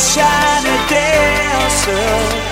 closer, shiny dancer. Hold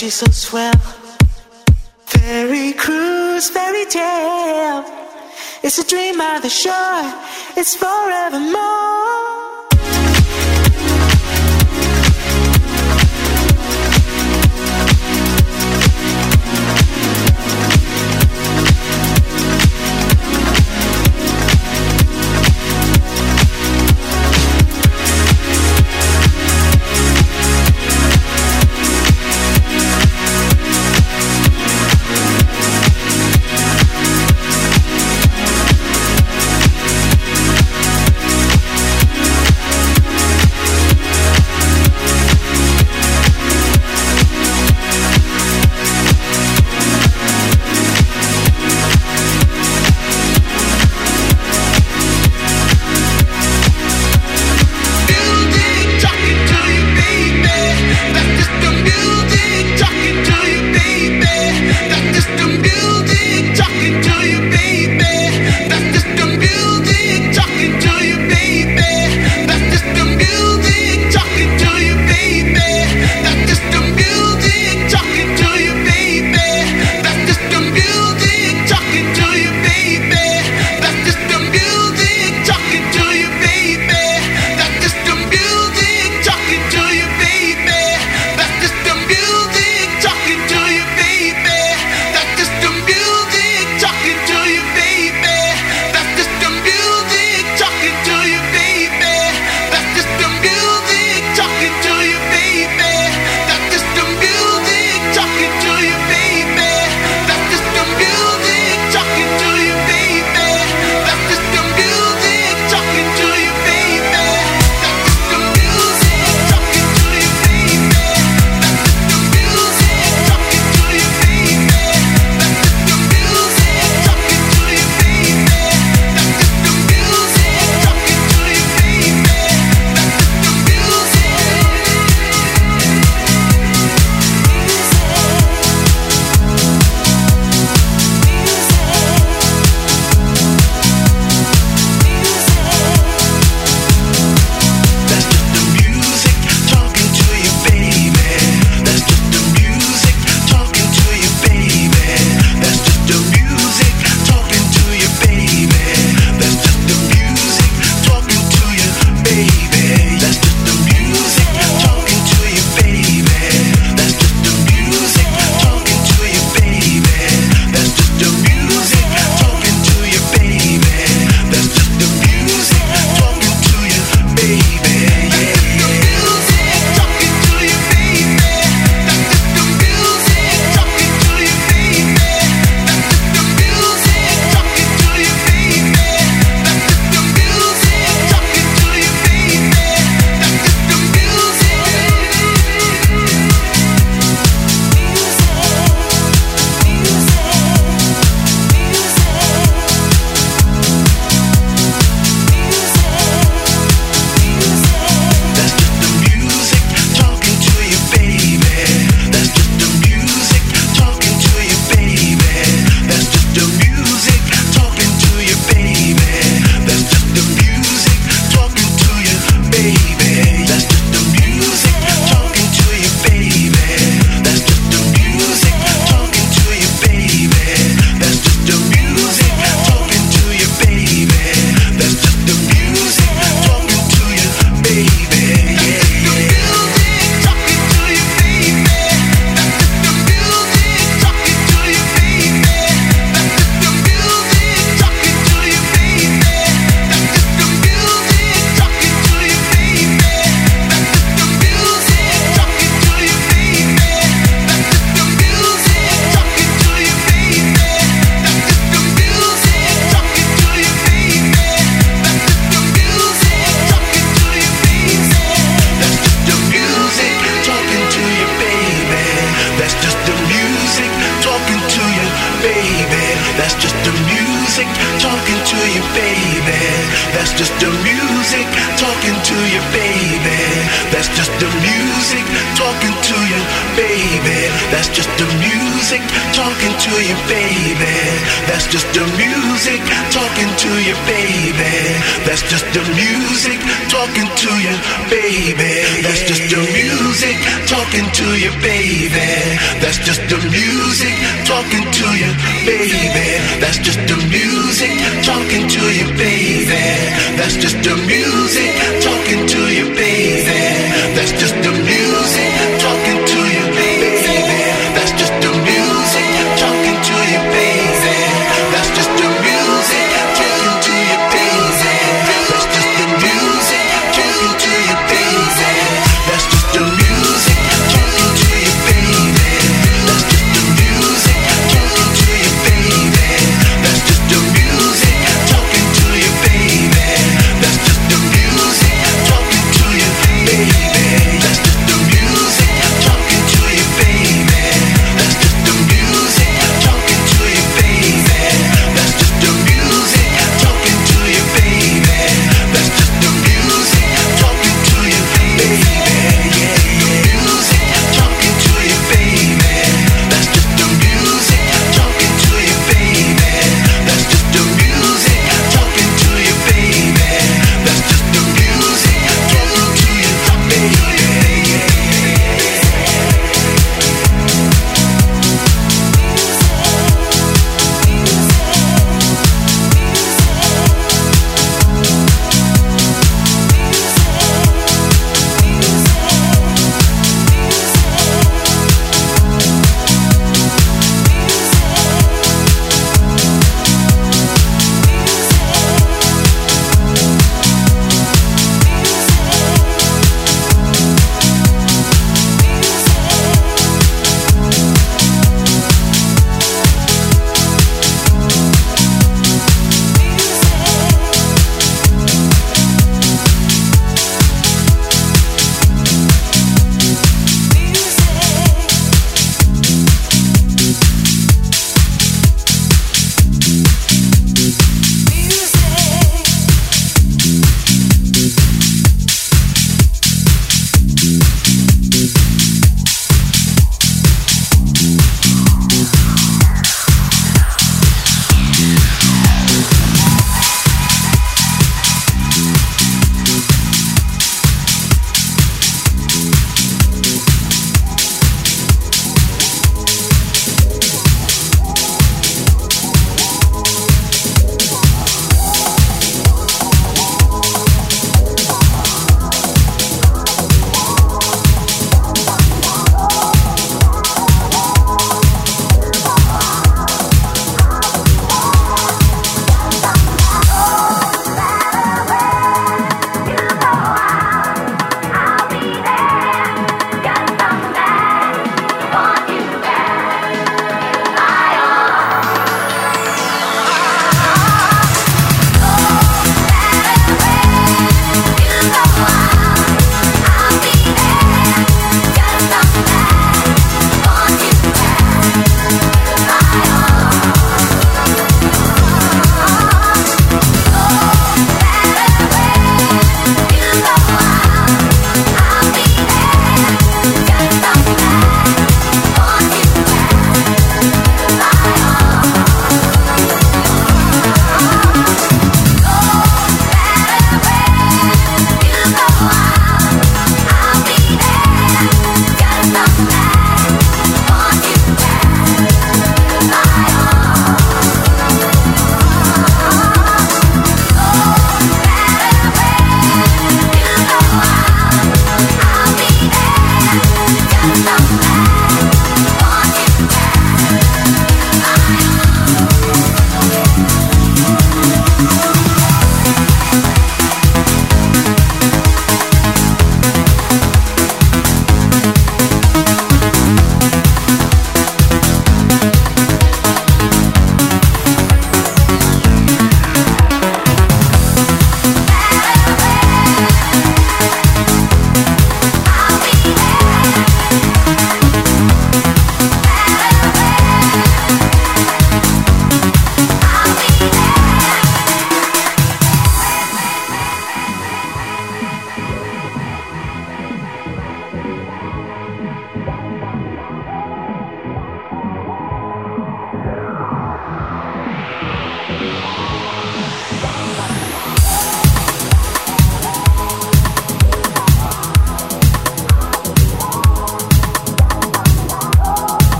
she's so swell. Fairy cruise, fairy tale. It's a dream by the shore. It's forevermore.